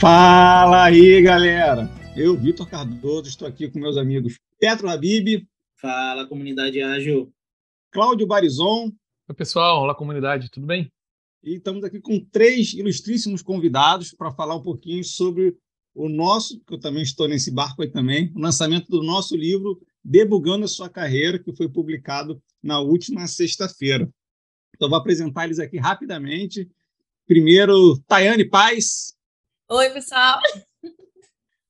Fala aí, galera! Eu, Vitor Cardoso, estou aqui com meus amigos Petro Habib. Fala, comunidade ágil. Cláudio Barizon. Oi, pessoal. Olá, comunidade. Tudo bem? E estamos aqui com três ilustríssimos convidados para falar um pouquinho sobre o nosso, que eu também estou nesse barco aí também, o lançamento do nosso livro Debugando a Sua Carreira, que foi publicado na última sexta-feira. Então, vou apresentar eles aqui rapidamente. Primeiro, Tayane Paz. Oi, pessoal.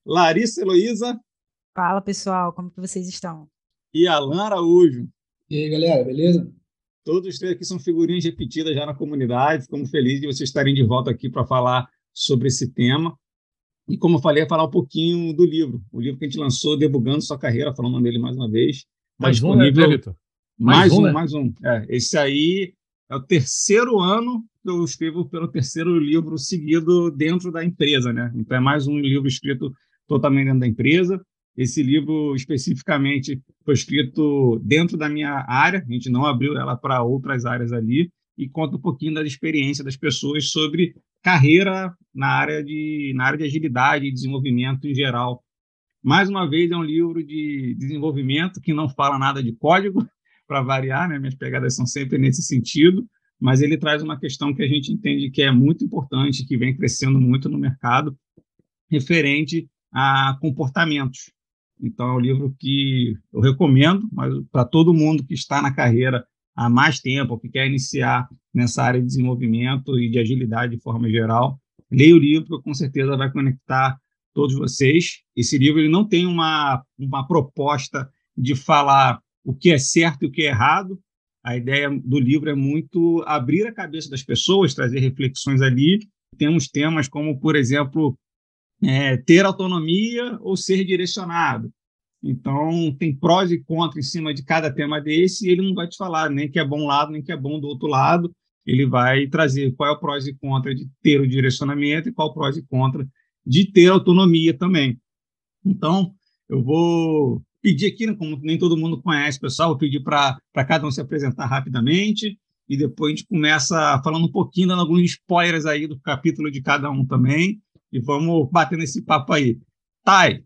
Larissa Heloísa. Fala, pessoal, como que vocês estão? E Alan Araújo. E aí, galera, beleza? Todos os três aqui são figurinhas repetidas já na comunidade. Ficamos felizes de vocês estarem de volta aqui para falar sobre esse tema. E como eu falei, falar um pouquinho do livro. O livro que a gente lançou, Debugando Sua Carreira, falando dele mais uma vez. Tá mais um, né, Vitor? Mais, mais, um, né? mais um. É, esse aí é o terceiro ano eu escrevo pelo terceiro livro seguido dentro da empresa, né? Então é mais um livro escrito totalmente dentro da empresa. Esse livro especificamente foi escrito dentro da minha área, a gente não abriu ela para outras áreas ali e conta um pouquinho da experiência das pessoas sobre carreira na área de na área de agilidade e desenvolvimento em geral. Mais uma vez é um livro de desenvolvimento que não fala nada de código, para variar, né? Minhas pegadas são sempre nesse sentido, mas ele traz uma questão que a gente entende que é muito importante, que vem crescendo muito no mercado, referente a comportamentos. Então, é um livro que eu recomendo para todo mundo que está na carreira há mais tempo, que quer iniciar nessa área de desenvolvimento e de agilidade de forma geral. Leia o livro, que com certeza vai conectar todos vocês. Esse livro ele não tem uma, uma proposta de falar o que é certo e o que é errado. A ideia do livro é muito abrir a cabeça das pessoas, trazer reflexões ali. Temos temas como, por exemplo, é, ter autonomia ou ser direcionado. Então, tem prós e contras em cima de cada tema desse, e ele não vai te falar nem que é bom lado, nem que é bom do outro lado. Ele vai trazer qual é o prós e contra de ter o direcionamento e qual é o prós e contra de ter autonomia também. Então, eu vou pedir aqui, né, como nem todo mundo conhece, pessoal, vou pedir para cada um se apresentar rapidamente e depois a gente começa falando um pouquinho, dando alguns spoilers aí do capítulo de cada um também e vamos bater nesse papo aí. Thay,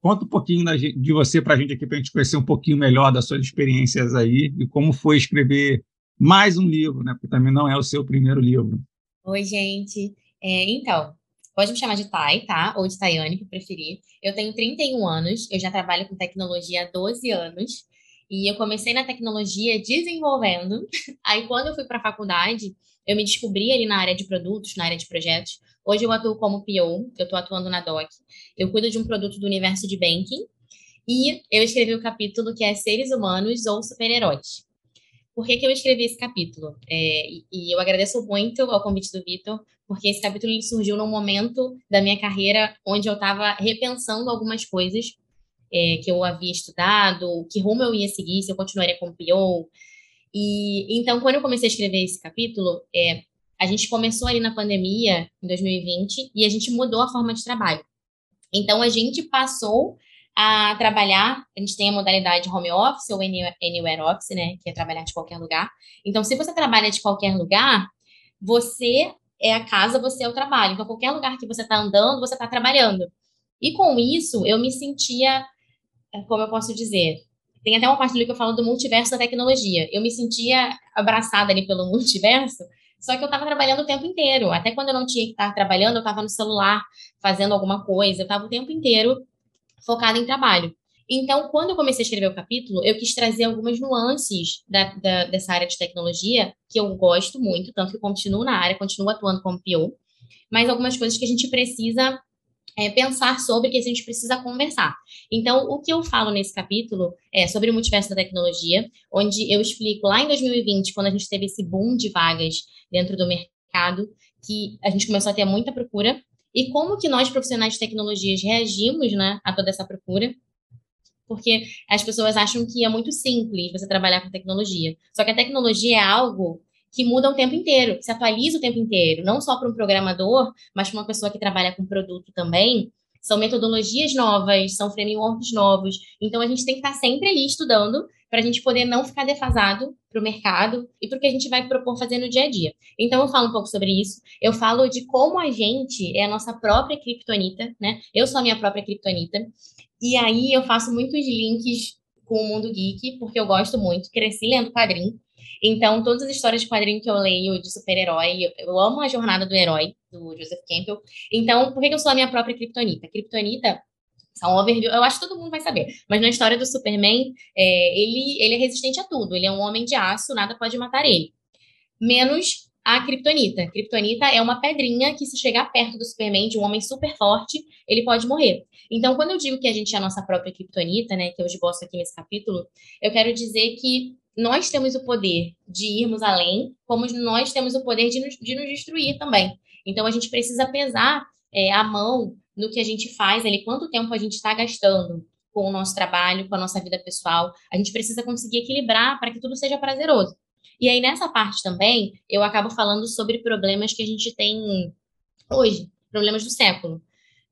conta um pouquinho de você para a gente aqui, para a gente conhecer um pouquinho melhor das suas experiências aí e como foi escrever mais um livro, né? Porque também não é o seu primeiro livro. Oi, gente. É, então, Pode me chamar de Thay, tá? Ou de Tayane, que preferir. Eu tenho 31 anos, eu já trabalho com tecnologia há 12 anos. E eu comecei na tecnologia desenvolvendo. Aí, quando eu fui para a faculdade, eu me descobri ali na área de produtos, na área de projetos. Hoje eu atuo como PO, eu estou atuando na DOC. Eu cuido de um produto do universo de banking. E eu escrevi o capítulo que é Seres Humanos ou Super-Heróis. Por que, que eu escrevi esse capítulo? É, e, e, eu agradeço muito ao convite do Vitor, porque esse capítulo ele surgiu num momento da minha carreira onde eu estava repensando algumas coisas é, que eu havia estudado, que rumo eu ia seguir, se eu continuaria como PO. E então, quando eu comecei a escrever esse capítulo, é, a gente começou ali na pandemia, em 2020, e a gente mudou a forma de trabalho. Então, a gente passou a trabalhar, a gente tem a modalidade home office ou anywhere office, né, que é trabalhar de qualquer lugar. Então, se você trabalha de qualquer lugar, você é a casa, você é o trabalho. Então, qualquer lugar que você está andando, você está trabalhando. E com isso, eu me sentia, é, como eu posso dizer, tem até uma parte ali que eu falo do multiverso da tecnologia. Eu me sentia abraçada ali pelo multiverso, só que eu estava trabalhando o tempo inteiro. Até quando eu não tinha que estar trabalhando, eu estava no celular fazendo alguma coisa. Eu estava o tempo inteiro focada em trabalho. Então, quando eu comecei a escrever o capítulo, eu quis trazer algumas nuances da, da, dessa área de tecnologia que eu gosto muito, tanto que continuo na área, continuo atuando como PO, mas algumas coisas que a gente precisa é, pensar sobre, que a gente precisa conversar. Então, o que eu falo nesse capítulo é sobre o multiverso da tecnologia, onde eu explico lá em 2020, quando a gente teve esse boom de vagas dentro do mercado, que a gente começou a ter muita procura, e como que nós, profissionais de tecnologias, reagimos né, a toda essa procura. Porque as pessoas acham que é muito simples você trabalhar com tecnologia. Só que a tecnologia é algo que muda o tempo inteiro, que se atualiza o tempo inteiro, não só para um programador, mas para uma pessoa que trabalha com produto também. São metodologias novas, são frameworks novos. Então a gente tem que estar sempre ali estudando para a gente poder não ficar defasado para o mercado e para o que a gente vai propor fazer no dia a dia. Então, eu falo um pouco sobre isso. Eu falo de como a gente é a nossa própria criptonita, né? Eu sou a minha própria criptonita. E aí eu faço muitos links com o mundo geek, porque eu gosto muito. Cresci lendo quadrinho. Então, todas as histórias de quadrinho que eu leio de super-herói, eu, amo a jornada do herói, do Joseph Campbell. Então, por que eu sou a minha própria Kryptonita? Kryptonita são overview, eu acho que todo mundo vai saber. Mas na história do Superman, é, ele, ele é resistente a tudo. Ele é um homem de aço, nada pode matar ele. Menos a Kryptonita. Kryptonita é uma pedrinha que, se chegar perto do Superman, de um homem super forte, ele pode morrer. Então, quando eu digo que a gente é a nossa própria Kryptonita, né, que eu esboço aqui nesse capítulo, eu quero dizer que nós temos o poder de irmos além, como nós temos o poder de nos, de nos destruir também. Então, a gente precisa pesar é, a mão no que a gente faz ali, quanto tempo a gente está gastando com o nosso trabalho, com a nossa vida pessoal. A gente precisa conseguir equilibrar para que tudo seja prazeroso. E aí, nessa parte também, eu acabo falando sobre problemas que a gente tem hoje, problemas do século,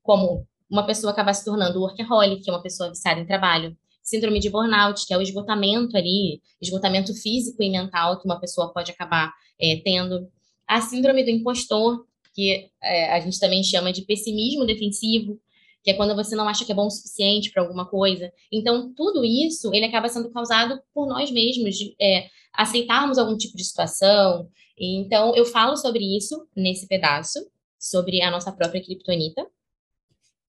como uma pessoa acabar se tornando workaholic, que é uma pessoa viciada em trabalho, síndrome de burnout, que é o esgotamento ali, esgotamento físico e mental que uma pessoa pode acabar é, tendo. A síndrome do impostor, que é, a gente também chama de pessimismo defensivo, que é quando você não acha que é bom o suficiente para alguma coisa. Então, tudo isso, ele acaba sendo causado por nós mesmos, de, é, aceitarmos algum tipo de situação. Então, eu falo sobre isso nesse pedaço, sobre a nossa própria criptonita.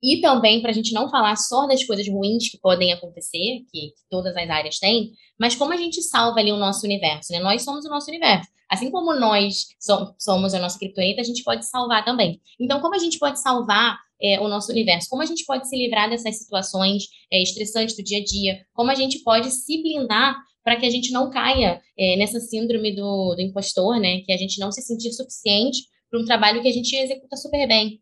E também para a gente não falar só das coisas ruins que podem acontecer, que, que, todas as áreas têm, mas como a gente salva ali o nosso universo, né? Nós somos o nosso universo. Assim como nós so somos a nossa criptonita, a gente pode salvar também. Então, como a gente pode salvar é, o nosso universo? Como a gente pode se livrar dessas situações é, estressantes do dia a dia? Como a gente pode se blindar para que a gente não caia é, nessa síndrome do, do impostor, né? Que a gente não se sentir suficiente para um trabalho que a gente executa super bem.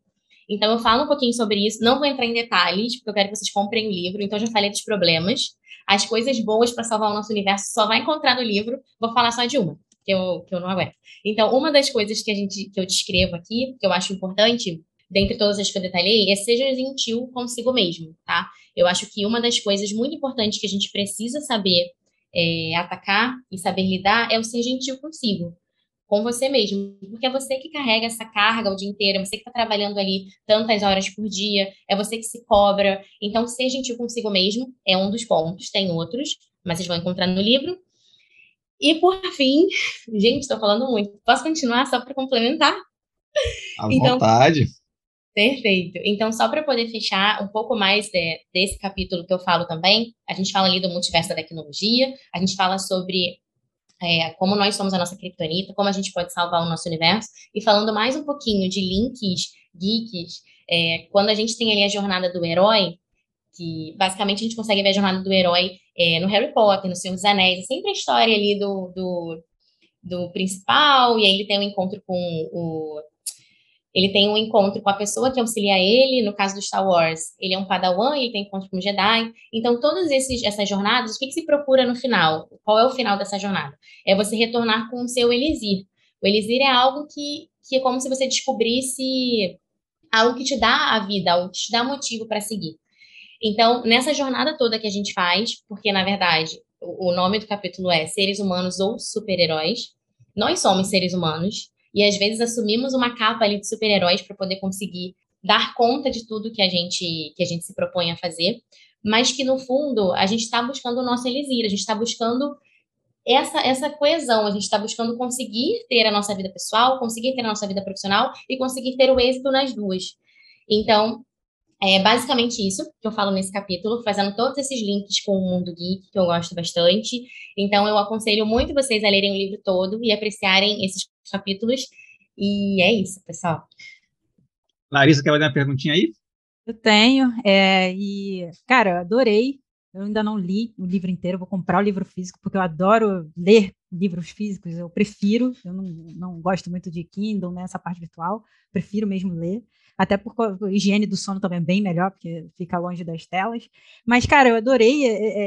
Então, eu falo um pouquinho sobre isso. Não vou entrar em detalhes, porque eu quero que vocês comprem o livro. Então, já falei dos problemas. As coisas boas para salvar o nosso universo só vai encontrar no livro. Vou falar só de uma, que eu, que eu não aguento. Então, uma das coisas que, a gente, que eu descrevo aqui, que eu acho importante, dentre todas as que eu detalhei, é seja gentil consigo mesmo, tá? Eu acho que uma das coisas muito importantes que a gente precisa saber é, atacar e saber lidar é o ser gentil consigo com você mesmo, porque é você que carrega essa carga o dia inteiro, é você que está trabalhando ali tantas horas por dia, é você que se cobra. Então, ser gentil consigo mesmo é um dos pontos, tem outros, mas vocês vão encontrar no livro. E por fim, gente, estou falando muito. Posso continuar só para complementar? À então, vontade. Perfeito. Então, só para poder fechar um pouco mais de, desse capítulo que eu falo também, a gente fala ali do multiverso da tecnologia, a gente fala sobre é, como nós somos a nossa criptonita, como a gente pode salvar o nosso universo, e falando mais um pouquinho de links geeks, é, quando a gente tem ali a jornada do herói, que basicamente a gente consegue ver a jornada do herói é, no Harry Potter, no Senhor dos Anéis, é sempre a história ali do, do, do principal, e aí ele tem um encontro com o ele tem um encontro com a pessoa que auxilia ele, no caso do Star Wars, ele é um padawan, ele tem encontro com um Jedi. Então, todas esses, essas jornadas, o que, que, se procura no final? Qual é o final dessa jornada? É você retornar com o seu elixir. O elixir é algo que, que é como se você descobrisse algo que te dá a vida, algo que te dá motivo para seguir. Então, nessa jornada toda que a gente faz, porque, na verdade, o nome do capítulo é Seres Humanos ou Super-Heróis, nós somos seres humanos, e às vezes assumimos uma capa ali de super-heróis para poder conseguir dar conta de tudo que a gente que a gente se propõe a fazer, mas que no fundo a gente está buscando o nosso elixir, a gente está buscando essa, essa coesão, a gente está buscando conseguir ter a nossa vida pessoal, conseguir ter a nossa vida profissional e conseguir ter o êxito nas duas. Então, é basicamente isso que eu falo nesse capítulo, fazendo todos esses links com o mundo geek, que eu gosto bastante. Então, eu aconselho muito vocês a lerem o livro todo e apreciarem esses capítulos. E é isso, pessoal. Larissa, quer fazer uma perguntinha aí? Eu tenho, é, e, cara, eu adorei. Eu ainda não li o livro inteiro, vou comprar o livro físico, porque eu adoro ler livros físicos, eu prefiro, eu não, não gosto muito de Kindle, né, essa parte virtual, prefiro mesmo ler até por a higiene do sono também é bem melhor, porque fica longe das telas. Mas, cara, eu adorei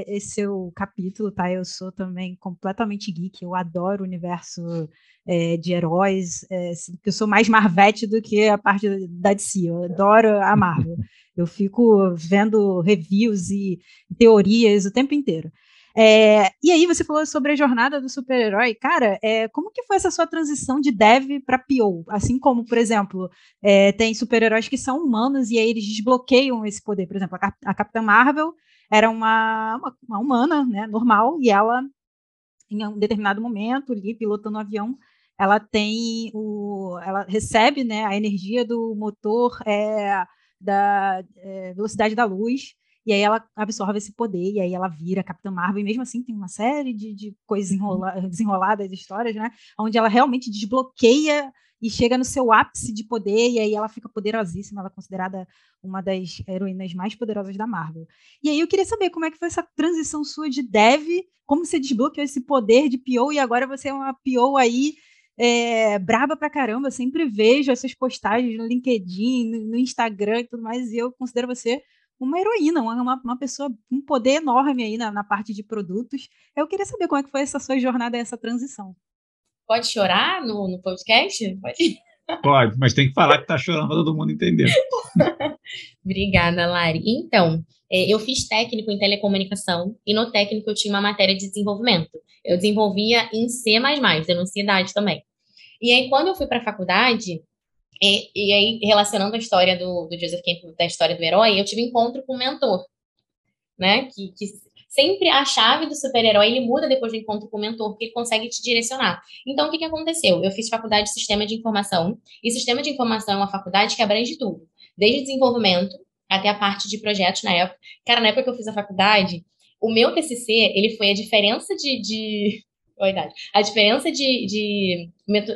esse seu capítulo, tá? Eu sou também completamente geek, eu adoro o universo é, de heróis, é, eu sou mais Marvete do que a parte da DC, eu adoro a Marvel. Eu fico vendo reviews e teorias o tempo inteiro. É, e aí você falou sobre a jornada do super-herói. Cara, é, como que foi essa sua transição de dev para PO? Assim como, por exemplo, é, tem super-heróis que são humanos e aí eles desbloqueiam esse poder. Por exemplo, a, Cap a Capitã Marvel era uma, uma, uma, humana, né, normal, e ela, em um determinado momento, ali, pilotando um avião, ela tem o, ela recebe, né, a energia do motor é, da é, velocidade da luz e aí ela absorve esse poder, e aí ela vira Capitã Marvel, e mesmo assim tem uma série de, de coisas enrola desenroladas, de histórias, né? Onde ela realmente desbloqueia e chega no seu ápice de poder, e aí ela fica poderosíssima, ela é considerada uma das heroínas mais poderosas da Marvel. E aí eu queria saber como é que foi essa transição sua de dev, como você desbloqueou esse poder de PO, e agora você é uma PO aí é, braba pra caramba, sempre vejo essas postagens no LinkedIn, no, no Instagram e tudo mais, e eu considero você uma heroína, uma, uma pessoa com um poder enorme aí na, na parte de produtos. Eu queria saber como é que foi essa sua jornada, essa transição. Pode chorar no, no podcast? Pode. Pode, mas tem que falar que tá chorando para todo mundo entender. Obrigada, Lari. Então, é, eu fiz técnico em telecomunicação e no técnico eu tinha uma matéria de desenvolvimento. Eu desenvolvia em C++, denunciidade também. E aí, quando eu fui para a faculdade, e, e, aí, relacionando a história do, do Joseph Campbell, da história do herói, eu tive encontro com um mentor, né? Que, que sempre a chave do super-herói ele muda depois do encontro com o mentor, porque ele consegue te direcionar. Então, o que, que aconteceu? Eu fiz faculdade de Sistema de Informação, e Sistema de Informação é uma faculdade que abrange tudo, desde desenvolvimento até a parte de projetos na época. Cara, na época que eu fiz a faculdade, o meu TCC, ele foi a diferença de... de... Oi, a diferença de, de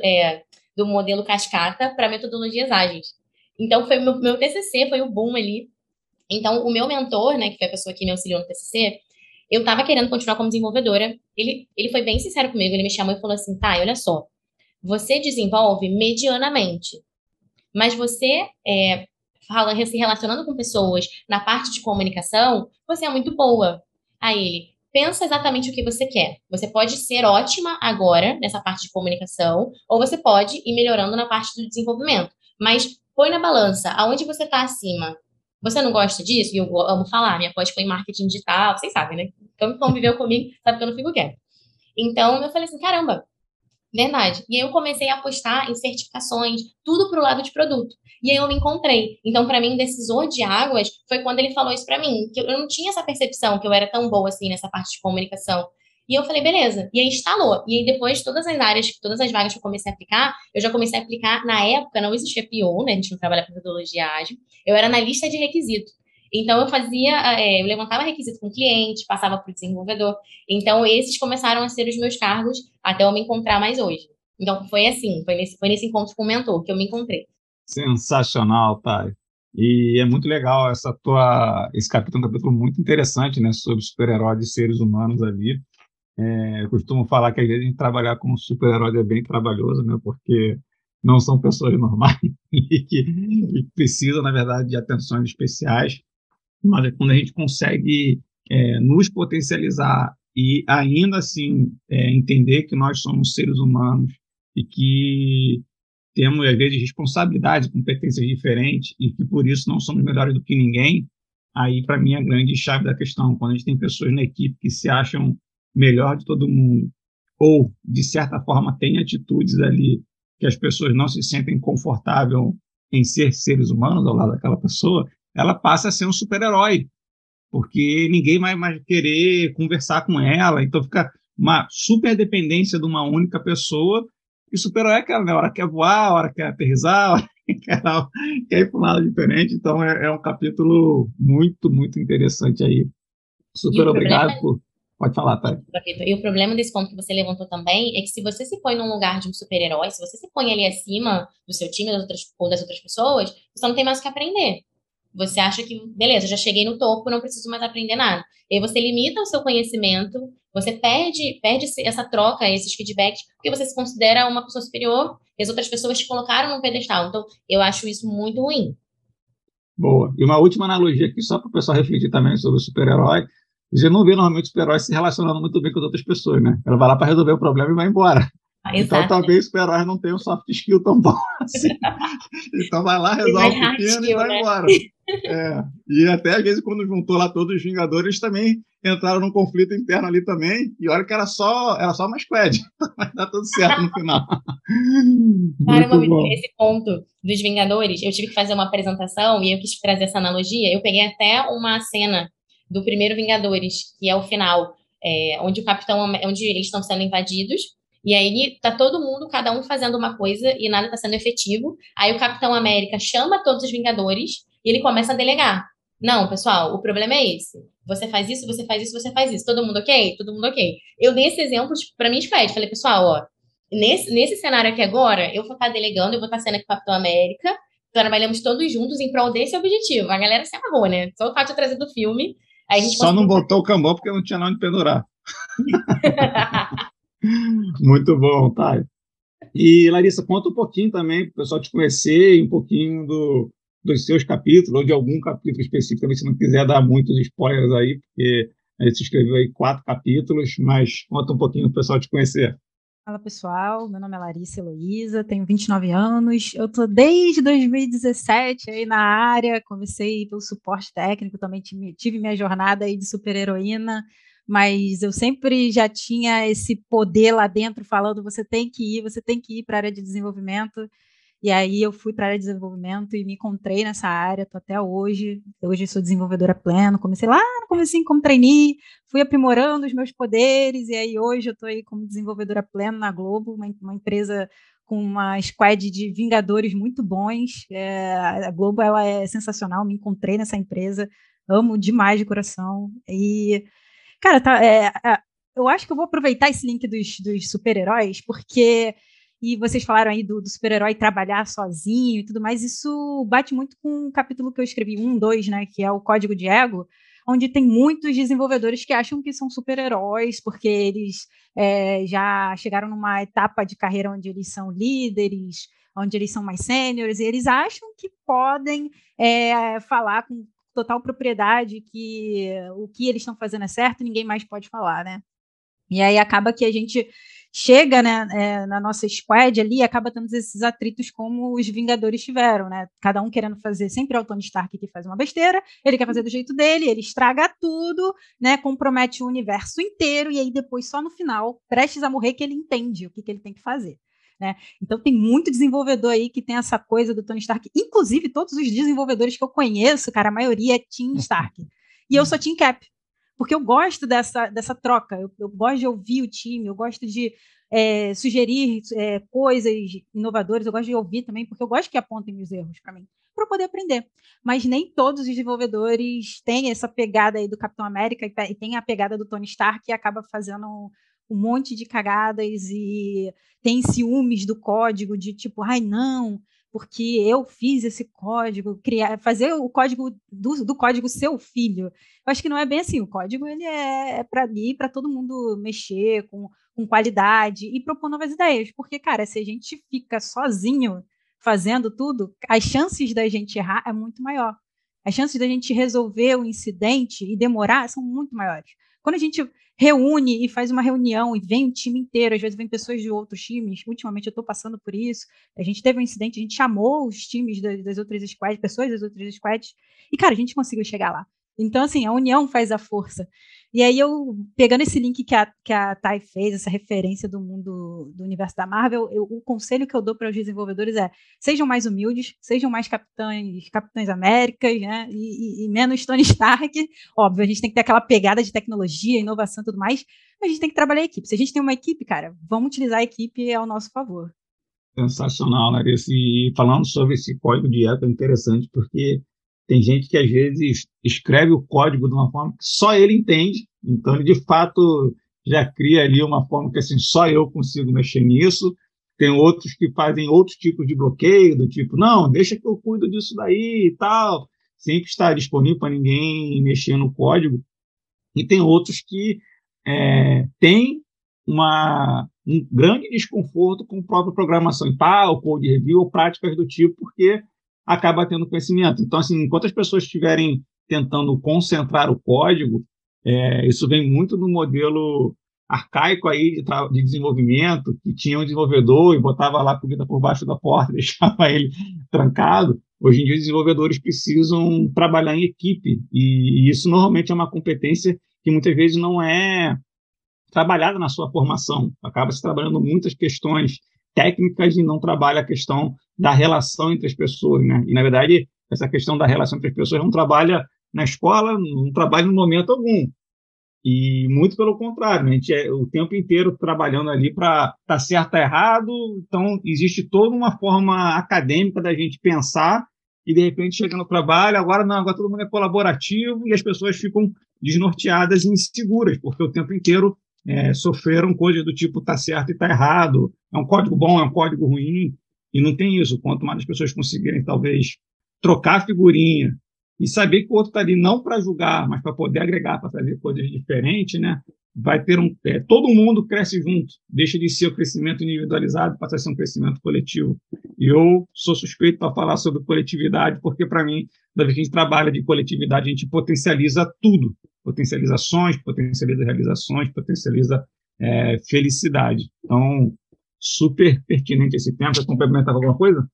é, do modelo cascata para metodologias ágeis. Então, foi meu, meu TCC, foi o boom ali. Então, o meu mentor, né, que foi a pessoa que me auxiliou no TCC, eu estava querendo continuar como desenvolvedora. Ele, ele foi bem sincero comigo, ele me chamou e falou assim, tá, olha só, você desenvolve medianamente, mas você é, fala, se relacionando com pessoas na parte de comunicação, você é muito boa. Aí ele, pensa exatamente o que você quer. Você pode ser ótima agora nessa parte de comunicação, ou você pode ir melhorando na parte do desenvolvimento. Mas põe na balança, aonde você está acima. Você não gosta disso? E eu amo falar, minha pós foi em marketing digital, vocês sabem, né? Então, conviveu comigo, sabe que eu não fico quieto. Então, eu falei assim, caramba, Verdade. E aí eu comecei a apostar em certificações, tudo para o lado de produto. E aí eu me encontrei. Então, para mim, decisor de águas foi quando ele falou isso para mim, que eu não tinha essa percepção que eu era tão boa assim nessa parte de comunicação. E eu falei, beleza. E aí instalou. E aí depois, todas as áreas, todas as vagas que eu comecei a aplicar, eu já comecei a aplicar. Na época, não existia PO, né? A gente não trabalha com metodologia ágil. Eu era na lista de requisitos. Então, eu fazia, é, eu levantava requisito com o cliente, passava para o desenvolvedor. Então, esses começaram a ser os meus cargos até eu me encontrar mais hoje. Então, foi assim, foi nesse, foi nesse encontro com o mentor que eu me encontrei. Sensacional, Thay. E é muito legal essa tua, esse capítulo um capítulo muito interessante, né, sobre super-heróis e seres humanos ali. É, eu costumo falar que às vezes a gente trabalhar como super-herói é bem trabalhoso, né, porque não são pessoas normais e que precisam, na verdade, de atenções especiais mas é quando a gente consegue é, nos potencializar e ainda assim é, entender que nós somos seres humanos e que temos, às vezes, responsabilidades, competências diferentes e que por isso não somos melhores do que ninguém, aí, para mim, é a grande chave da questão. Quando a gente tem pessoas na equipe que se acham melhor de todo mundo ou, de certa forma, tem atitudes ali que as pessoas não se sentem confortáveis em ser seres humanos ao lado daquela pessoa, ela passa a ser um super-herói, porque ninguém vai mais querer conversar com ela, então fica uma super dependência de uma única pessoa, e super-herói é aquela, né? A hora quer voar, a hora quer aterrizar, a hora quer, quer ir para um lado diferente, então é, é, um capítulo muito, muito interessante aí. Super obrigado problema... por... Pode falar, tá? E o problema desse ponto que você levantou também é que se você se põe num lugar de um super-herói, se você se põe ali acima do seu time das outras, ou das outras pessoas, você não tem mais o que aprender. Você acha que, beleza, já cheguei no topo, não preciso mais aprender nada. E aí você limita o seu conhecimento, você perde, perde essa troca, esses feedbacks, porque você se considera uma pessoa superior e as outras pessoas te colocaram no pedestal. Então, eu acho isso muito ruim. Boa. E uma última analogia aqui, só para o pessoal refletir também sobre o super-herói. Você não vê normalmente o super-herói se relacionando muito bem com as outras pessoas, né? Ela vai lá para resolver o problema e vai embora. Ah, então talvez o super-herói não tenha um soft skill tão bom assim. então vai lá, resolve o pequeno e vai né? embora. É, e até às vezes, quando juntou lá todos os Vingadores, também entraram num conflito interno ali também. E olha que era só, era só uma squad. Mas dá tudo certo no final. Caramba, esse ponto dos Vingadores, eu tive que fazer uma apresentação e eu quis trazer essa analogia. Eu peguei até uma cena do primeiro Vingadores, que é o final, é, onde o Capitão, onde eles estão sendo invadidos. E aí tá todo mundo, cada um fazendo uma coisa e nada tá sendo efetivo. Aí o Capitão América chama todos os Vingadores e ele começa a delegar. Não, pessoal, o problema é esse. Você faz isso, você faz isso, você faz isso. Todo mundo ok? Todo mundo ok. Eu dei esse exemplo para mim squad. Falei, pessoal, ó, nesse, nesse cenário aqui agora, eu vou estar tá delegando, eu vou estar tá sendo aqui Capitão América. Trabalhamos todos juntos em prol desse objetivo. A galera se amarrou, né? Só o fato de trazer do filme. Só não botou o cambô porque não tinha nada de pendurar. Muito bom, Thay. E, Larissa, conta um pouquinho também, para o pessoal te conhecer, um pouquinho do, dos seus capítulos, ou de algum capítulo específico, também, se não quiser dar muitos spoilers aí, porque a gente escreveu aí quatro capítulos, mas conta um pouquinho para o pessoal te conhecer. Fala pessoal, meu nome é Larissa Heloísa, tenho 29 anos, eu tô desde 2017 aí na área, comecei pelo suporte técnico, também tive minha jornada aí de super heroína, mas eu sempre já tinha esse poder lá dentro falando você tem que ir, você tem que ir para a área de desenvolvimento. E aí eu fui para a área de desenvolvimento e me encontrei nessa área, tô até hoje. Hoje sou desenvolvedora pleno, comecei lá no comecinho como trainee, fui aprimorando os meus poderes e aí hoje eu tô aí como desenvolvedora pleno na Globo, uma, uma empresa com uma squad de vingadores muito bons. É, a Globo ela é sensacional, me encontrei nessa empresa, amo demais de coração. E, cara, tá, é, é, eu acho que eu vou aproveitar esse link dos, dos super-heróis, porque e vocês falaram aí do, do super-herói trabalhar sozinho e tudo mais, isso bate muito com um capítulo que eu escrevi, um, dois, né, que é o Código de Ego, onde tem muitos desenvolvedores que acham que são super-heróis, porque eles é, já chegaram numa etapa de carreira onde eles são líderes, onde eles são mais sêniores, e eles acham que podem é, falar com total propriedade que o que eles estão fazendo é certo, ninguém mais pode falar, né? E aí acaba que a gente chega né, é, na nossa squad ali e acaba tendo esses atritos como os Vingadores tiveram, né? Cada um querendo fazer, sempre é o Tony Stark que faz uma besteira, ele quer fazer do jeito dele, ele estraga tudo, né? Compromete o universo inteiro, e aí depois, só no final, prestes a morrer, que ele entende o que, que ele tem que fazer. Né? Então tem muito desenvolvedor aí que tem essa coisa do Tony Stark. Inclusive, todos os desenvolvedores que eu conheço, cara, a maioria é Team Stark. E eu sou Team Cap porque eu gosto dessa, dessa troca, eu, eu gosto de ouvir o time, eu gosto de é, sugerir é, coisas inovadoras, eu gosto de ouvir também, porque eu gosto que apontem os erros para mim, para poder aprender. Mas nem todos os desenvolvedores têm essa pegada aí do Capitão América e tem a pegada do Tony Stark que acaba fazendo um monte de cagadas e tem ciúmes do código de tipo, ai não, porque eu fiz esse código, criar, fazer o código do, do código seu filho. Eu acho que não é bem assim. O código ele é, é para ali, para todo mundo mexer com, com qualidade e propor novas ideias. Porque, cara, se a gente fica sozinho fazendo tudo, as chances da gente errar é muito maior. As chances da gente resolver o incidente e demorar são muito maiores. Quando a gente reúne e faz uma reunião e vem o time inteiro, às vezes vem pessoas de outros times, ultimamente eu estou passando por isso, a gente teve um incidente, a gente chamou os times das, das outras squads, pessoas das outras squads, e cara, a gente conseguiu chegar lá. Então, assim, a união faz a força. E aí eu, pegando esse link que a, que a Thay fez, essa referência do mundo do universo da Marvel, eu, o conselho que eu dou para os desenvolvedores é sejam mais humildes, sejam mais capitães, capitães Américas, né? E, e, e, menos Tony Stark. Óbvio, a gente tem que ter aquela pegada de tecnologia, inovação e tudo mais, mas a gente tem que trabalhar a equipe. Se a gente tem uma equipe, cara, vamos utilizar a equipe ao nosso favor. Sensacional, Larissa. E falando sobre esse código de ética, é interessante, porque tem gente que às vezes escreve o código de uma forma que só ele entende, então ele de fato já cria ali uma forma que assim só eu consigo mexer nisso. Tem outros que fazem outros tipos de bloqueio, do tipo, não, deixa que eu cuido disso daí e tal. Sempre está disponível para ninguém mexer no código. E tem outros que é, têm uma, um grande desconforto com a própria programação em tal, code review ou práticas do tipo, porque acaba tendo conhecimento. Então, assim, enquanto as pessoas estiverem tentando concentrar o código, é, isso vem muito do modelo arcaico aí de, de, desenvolvimento, que tinha um desenvolvedor e botava lá a comida por baixo da porta, deixava ele trancado. Hoje em dia, os desenvolvedores precisam trabalhar em equipe, e, e isso normalmente é uma competência que muitas vezes não é trabalhada na sua formação. Acaba se trabalhando muitas questões técnicas e não trabalha a questão da relação entre as pessoas, né? E, na verdade, essa questão da relação entre as pessoas não trabalha na escola, não trabalha no momento algum. E muito pelo contrário, a gente é o tempo inteiro trabalhando ali para tá certo ou errado. Então, existe toda uma forma acadêmica da gente pensar e, de repente, chega no trabalho, agora não, agora todo mundo é colaborativo e as pessoas ficam desnorteadas e inseguras, porque o tempo inteiro é, sofreram coisas do tipo tá certo e tá errado, é um código bom, é um código ruim, e não tem isso. Quanto mais as pessoas conseguirem, talvez, trocar figurinha e saber que o outro está ali não para julgar, mas para poder agregar, para fazer coisas diferentes, né? Vai ter um. É, todo mundo cresce junto, deixa de ser o crescimento individualizado, passa a ser um crescimento coletivo. E eu sou suspeito para falar sobre coletividade, porque, para mim, da vez que a gente trabalha de coletividade, a gente potencializa tudo potencializa ações, potencializa realizações, potencializa é, felicidade. Então, super pertinente esse tempo. Quer complementar alguma coisa?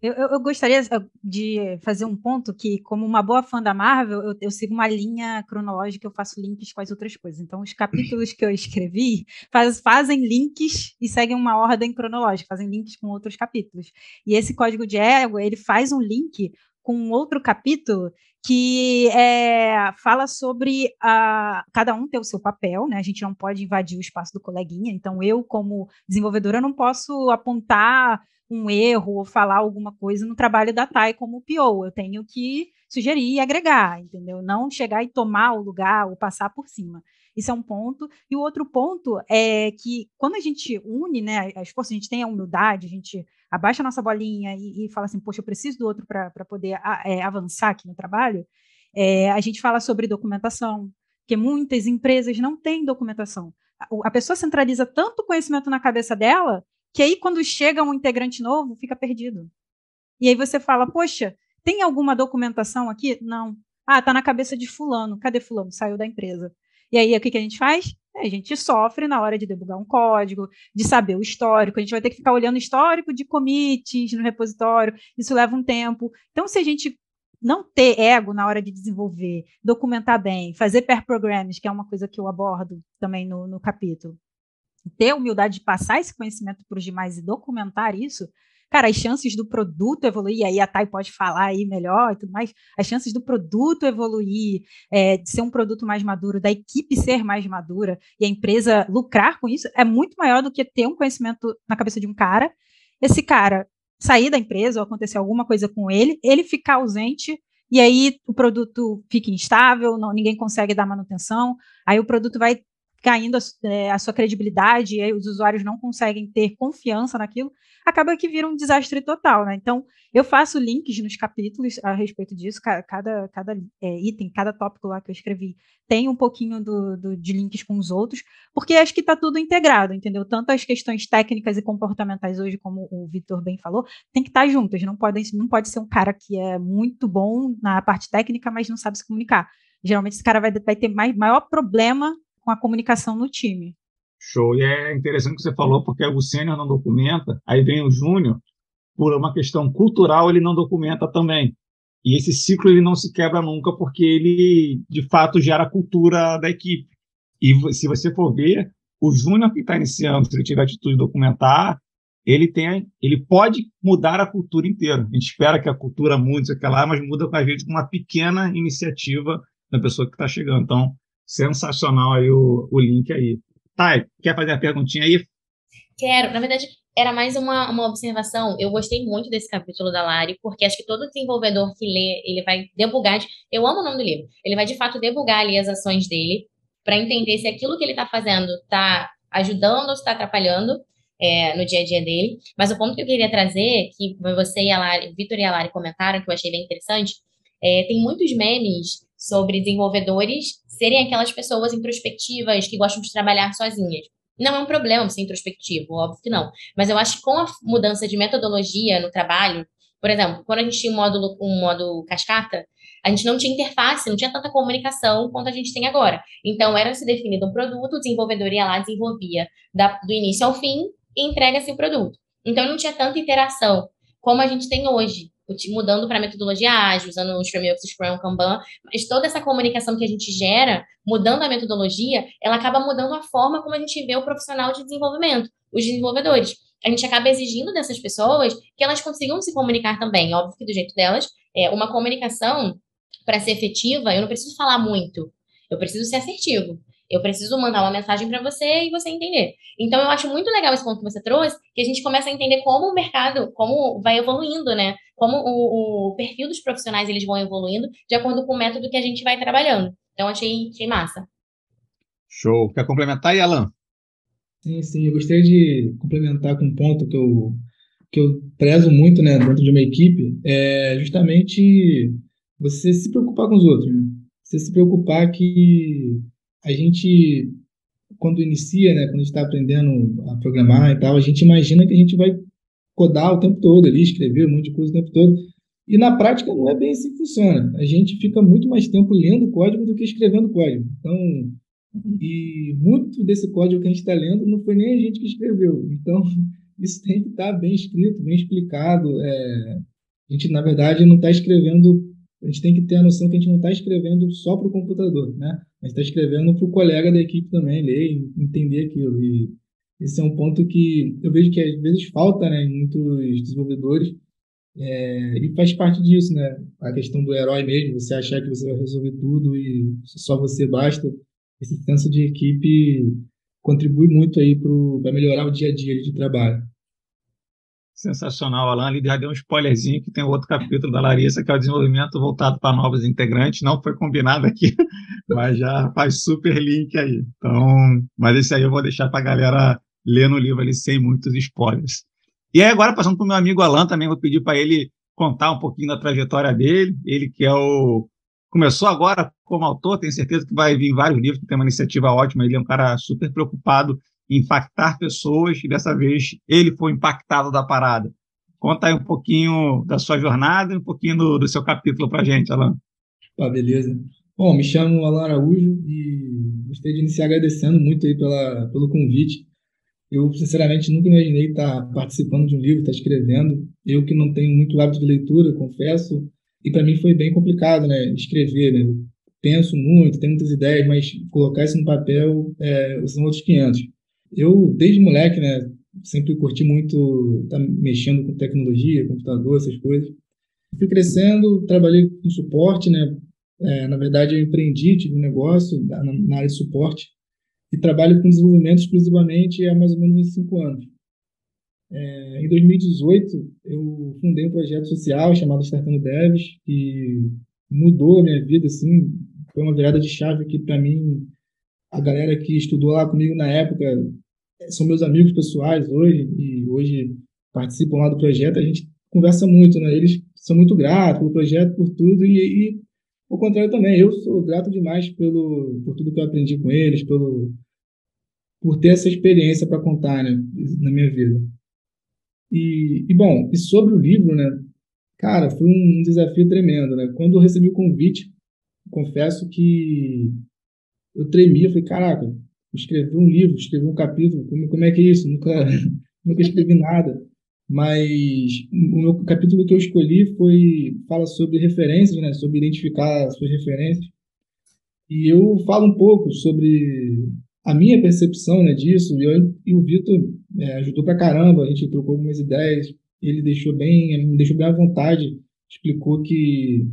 Eu, eu, eu, gostaria de fazer um ponto que, como uma boa fã da Marvel, eu, eu, sigo uma linha cronológica, eu faço links com as outras coisas. Então, os capítulos que eu escrevi faz, fazem links e seguem uma ordem cronológica, fazem links com outros capítulos. E esse código de ego, ele faz um link com outro capítulo que é, fala sobre a, cada um ter o seu papel, né? A gente não pode invadir o espaço do coleguinha. Então, eu, como desenvolvedora, não posso apontar um erro ou falar alguma coisa no trabalho da TAI como PO. Eu tenho que sugerir e agregar, entendeu? Não chegar e tomar o lugar ou passar por cima. Isso é um ponto. E o outro ponto é que quando a gente une né, as forças, a gente tem a humildade, a gente abaixa a nossa bolinha e, e fala assim, poxa, eu preciso do outro para poder a, é, avançar aqui no trabalho, é, a gente fala sobre documentação, porque muitas empresas não têm documentação. A, a pessoa centraliza tanto conhecimento na cabeça dela que aí quando chega um integrante novo, fica perdido. E aí você fala, poxa, tem alguma documentação aqui? Não. Ah, tá na cabeça de fulano. Cadê fulano? Saiu da empresa. E aí, o que, que a gente faz? A gente sofre na hora de debugar um código, de saber o histórico. A gente vai ter que ficar olhando o histórico de commits no repositório. Isso leva um tempo. Então, se a gente não ter ego na hora de desenvolver, documentar bem, fazer pair programs, que é uma coisa que eu abordo também no, no capítulo, ter humildade de passar esse conhecimento para os demais e documentar isso, cara, as chances do produto evoluir, aí a Thay pode falar aí melhor e tudo mais, as chances do produto evoluir, é, de ser um produto mais maduro, da equipe ser mais madura e a empresa lucrar com isso, é muito maior do que ter um conhecimento na cabeça de um cara, esse cara sair da empresa ou acontecer alguma coisa com ele, ele ficar ausente e aí o produto fica instável, não, ninguém consegue dar manutenção, aí o produto vai caindo a, é, a, sua credibilidade, e os usuários não conseguem ter confiança naquilo, acaba que vira um desastre total, né? Então, eu faço links nos capítulos a respeito disso, cada, cada é, item, cada tópico lá que eu escrevi tem um pouquinho do, do de links com os outros, porque acho que está tudo integrado, entendeu? Tanto as questões técnicas e comportamentais hoje, como o Vitor bem falou, tem que estar tá juntas, não, podem, não pode ser um cara que é muito bom na parte técnica, mas não sabe se comunicar. Geralmente esse cara vai, vai ter mais, maior problema com a comunicação no time. Show. E é interessante o que você falou, porque o sênior não documenta, aí vem o júnior, por uma questão cultural, ele não documenta também. E esse ciclo ele não se quebra nunca, porque ele, de fato, gera a cultura da equipe. E se você for ver, o júnior que está iniciando, se ele tiver atitude de documentar, ele tem, ele pode mudar a cultura inteira. A gente espera que a cultura mude, sei lá, mas muda com a gente com uma pequena iniciativa da pessoa que está chegando. Então, sensacional aí o, o link aí. Thay, quer fazer a perguntinha aí? Quero. Na verdade, era mais uma, uma observação. Eu gostei muito desse capítulo da Lari, porque acho que todo desenvolvedor que lê, ele vai debugar. De, eu amo o nome do livro. Ele vai, de fato, debugar ali as ações dele para entender se aquilo que ele está fazendo está ajudando ou está atrapalhando é, no dia a dia dele. Mas o ponto que eu queria trazer, que você e a Lari, Vitor e a Lari comentaram, que eu achei bem interessante, é, tem muitos memes sobre desenvolvedores serem aquelas pessoas introspectivas que gostam de trabalhar sozinhas. Não é um problema ser introspectivo, óbvio que não. Mas eu acho que com a mudança de metodologia no trabalho, por exemplo, quando a gente tinha um módulo, um módulo cascata, a gente não tinha interface, não tinha tanta comunicação quanto a gente tem agora. Então, era se definido um produto, o desenvolvedor ia lá, desenvolvia da, do início ao fim e entrega-se o produto. Então, não tinha tanta interação como a gente tem hoje mudando para metodologia ágil, usando os frameworks Scrum, Kanban, mas toda essa comunicação que a gente gera, mudando a metodologia, ela acaba mudando a forma como a gente vê o profissional de desenvolvimento, os desenvolvedores. A gente acaba exigindo dessas pessoas que elas consigam se comunicar também, óbvio que do jeito delas, é uma comunicação para ser efetiva, eu não preciso falar muito, eu preciso ser assertivo. Eu preciso mandar uma mensagem para você e você entender. Então, eu acho muito legal esse ponto que você trouxe, que a gente começa a entender como o mercado, como vai evoluindo, né? Como o, o perfil dos profissionais eles vão evoluindo de acordo com o método que a gente vai trabalhando. Então, achei, achei massa. Show. Quer complementar aí, Alan? Sim, sim. Eu gostaria de complementar com um ponto que eu, que eu prezo muito né, dentro de uma equipe, é justamente você se preocupar com os outros. Né? Você se preocupar que a gente, quando inicia, né, quando a gente está aprendendo a programar e tal, a gente imagina que a gente vai codar o tempo todo ali, escrever um monte de coisa o tempo todo. E na prática não é bem assim que funciona. A gente fica muito mais tempo lendo código do que escrevendo código. Então, e muito desse código que a gente está lendo não foi nem a gente que escreveu. Então, isso tem que estar tá bem escrito, bem explicado. É, a gente, na verdade, não está escrevendo a gente tem que ter a noção que a gente não está escrevendo só para o computador, né? A gente está escrevendo para o colega da equipe também ler e entender aquilo. E esse é um ponto que eu vejo que às vezes falta né, em muitos desenvolvedores é, e faz parte disso, né? A questão do herói mesmo, você achar que você vai resolver tudo e só você basta. Esse senso de equipe contribui muito aí para melhorar o dia a dia de trabalho. Sensacional, Alan. Ali já deu um spoilerzinho que tem outro capítulo da Larissa, que é o desenvolvimento voltado para novos integrantes. Não foi combinado aqui, mas já faz super link aí. Então, mas esse aí eu vou deixar para a galera ler no livro ali sem muitos spoilers. E aí, agora, passando para o meu amigo Alan, também vou pedir para ele contar um pouquinho da trajetória dele. Ele que é o. Começou agora como autor, tenho certeza que vai vir vários livros, que tem uma iniciativa ótima. Ele é um cara super preocupado impactar pessoas, e dessa vez ele foi impactado da parada. Conta aí um pouquinho da sua jornada e um pouquinho do, do seu capítulo para gente, Alan. Tá, beleza. Bom, me chamo Alan Araújo e gostaria de iniciar agradecendo muito aí pela, pelo convite. Eu, sinceramente, nunca imaginei estar participando de um livro, estar escrevendo. Eu que não tenho muito hábito de leitura, confesso, e para mim foi bem complicado, né, escrever, né? penso muito, tenho muitas ideias, mas colocar isso no papel é, são outros 500. Eu, desde moleque, né, sempre curti muito estar tá mexendo com tecnologia, computador, essas coisas. Fui crescendo, trabalhei com suporte, né? É, na verdade, eu empreendi, tive um negócio na, na, área de suporte e trabalho com desenvolvimento exclusivamente há mais ou menos cinco anos. É, em 2018, eu fundei um projeto social chamado Startando Devs, que mudou a minha vida, assim, foi uma virada de chave aqui para mim a galera que estudou lá comigo na época são meus amigos pessoais hoje e hoje participam lá do projeto. A gente conversa muito, né? Eles são muito gratos pelo projeto, por tudo e, e ao contrário também. Eu sou grato demais pelo por tudo que eu aprendi com eles, pelo por ter essa experiência para contar, né, na minha vida. E, e bom, e sobre o livro, né? Cara, foi um desafio tremendo, né? Quando eu recebi o convite, confesso que eu tremia, falei, caraca, escrever um livro, escrever um capítulo, como, como é que é isso? Nunca, nunca escrevi nada. Mas o meu capítulo que eu escolhi foi fala sobre referências, né? Sobre identificar suas referências. E eu falo um pouco sobre a minha percepção né, disso. E, eu, e o Vitor é, ajudou pra caramba. A gente trocou algumas ideias. Ele deixou bem, me deixou bem à vontade. Explicou que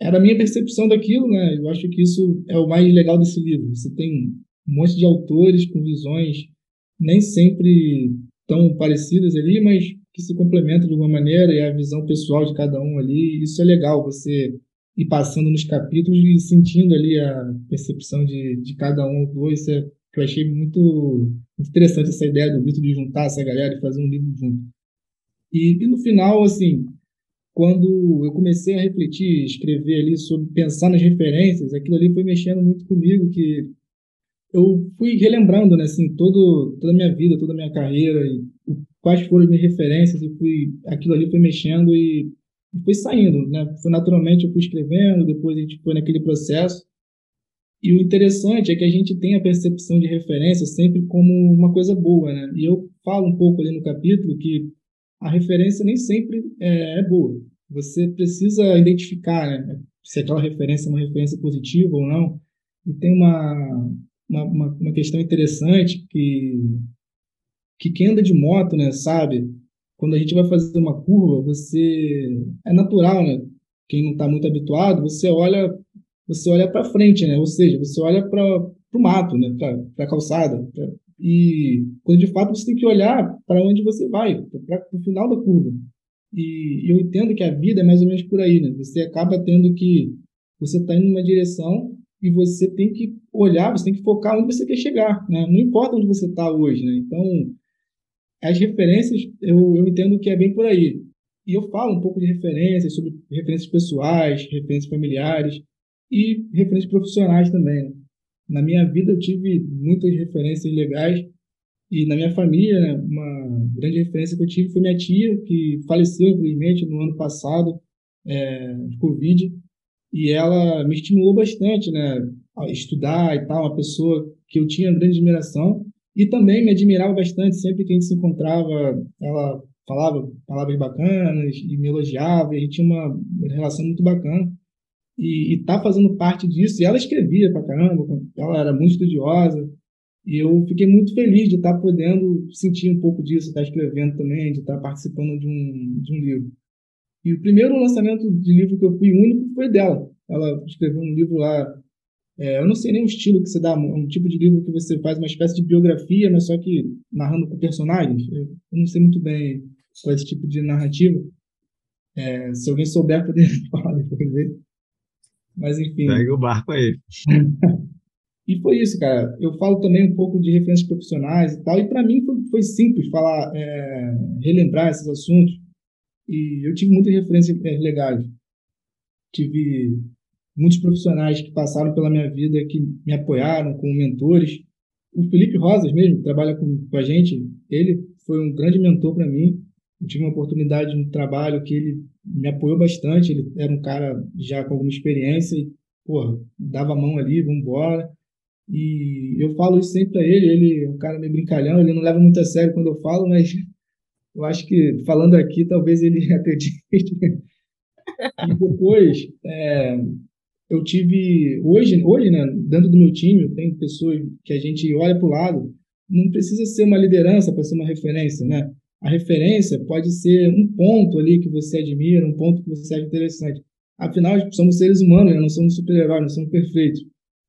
era a minha percepção daquilo, né? Eu acho que isso é o mais legal desse livro. Você tem um monte de autores com visões nem sempre tão parecidas ali, mas que se complementam de alguma maneira e a visão pessoal de cada um ali. Isso é legal, você ir passando nos capítulos e sentindo ali a percepção de, de cada um dois. Isso é, que eu achei muito, muito interessante essa ideia do Vitor de juntar essa galera e fazer um livro junto. E, e no final, assim, quando eu comecei a refletir, escrever ali sobre pensar nas referências, aquilo ali foi mexendo muito comigo, que eu fui relembrando, né, assim, todo, toda a minha vida, toda a minha carreira, e quais foram as minhas referências, e fui, aquilo ali foi mexendo e, e foi saindo, né, foi naturalmente eu fui escrevendo, depois a gente foi naquele processo, e o interessante é que a gente tem a percepção de referência sempre como uma coisa boa, né, e eu falo um pouco ali no capítulo que a referência nem sempre é, é boa. você precisa identificar né, se aquela referência é uma referência positiva ou não. E tem uma, uma, uma, questão interessante que, que quem anda de moto, né, sabe, quando a gente vai fazer uma curva, você é natural, né? Quem não está muito habituado, você olha, você olha para frente, né? Ou seja, você olha para o mato, né? Para a calçada. E quando de fato você tem que olhar para onde você vai, para o final da curva. E, eu entendo que a vida é mais ou menos por aí, né? Você acaba tendo que você está indo numa direção e você tem que olhar, você tem que focar onde você quer chegar, né? Não importa onde você está hoje, né? Então, as referências, eu, eu entendo que é bem por aí. E eu falo um pouco de referências, sobre referências pessoais, referências familiares e referências profissionais também. Né? Na minha vida eu tive muitas referências legais. E na minha família, né, uma grande referência que eu tive foi minha tia, que faleceu, infelizmente, no ano passado, é, de Covid, e ela me estimulou bastante, né, a estudar e tal, uma pessoa que eu tinha grande admiração, e também me admirava bastante, sempre que a gente se encontrava, ela falava palavras bacanas e me elogiava, e a gente tinha uma relação muito bacana. E, e tá fazendo parte disso, e ela escrevia pra caramba, ela era muito estudiosa, e eu fiquei muito feliz de estar tá podendo sentir um pouco disso, estar tá escrevendo também, de estar tá participando de um, de um livro. E o primeiro lançamento de livro que eu fui único foi dela. Ela escreveu um livro lá é, eu não sei nem o estilo que você dá, um tipo de livro que você faz uma espécie de biografia, mas só que narrando com personagens. Eu, não sei muito bem qual é esse tipo de narrativa. É, se alguém souber, poder falar depois dele. Mas enfim. Segue o barco aí. e foi isso, cara. Eu falo também um pouco de referências profissionais e tal. E para mim foi, foi, simples falar, é, relembrar esses assuntos. E eu tive muitas referências é, legais. Tive muitos profissionais que passaram pela minha vida, que me apoiaram como mentores. O Felipe Rosas mesmo, que trabalha com, com a gente, ele foi um grande mentor para mim. Eu tive uma oportunidade no trabalho que ele me apoiou bastante. Ele era um cara já com alguma experiência e, dava a mão ali, vamos embora. E eu falo isso sempre para ele. Ele é um cara meio brincalhão, ele não leva muito a sério quando eu falo, mas eu acho que falando aqui, talvez ele acredite. e depois, é, eu tive hoje, hoje, né, dentro do meu time, tenho pessoas que a gente olha para o lado, não precisa ser uma liderança para ser uma referência, né? A referência pode ser um ponto ali que você admira, um ponto que você acha interessante. Afinal, somos seres humanos, né? não somos super-heróis, não somos perfeitos.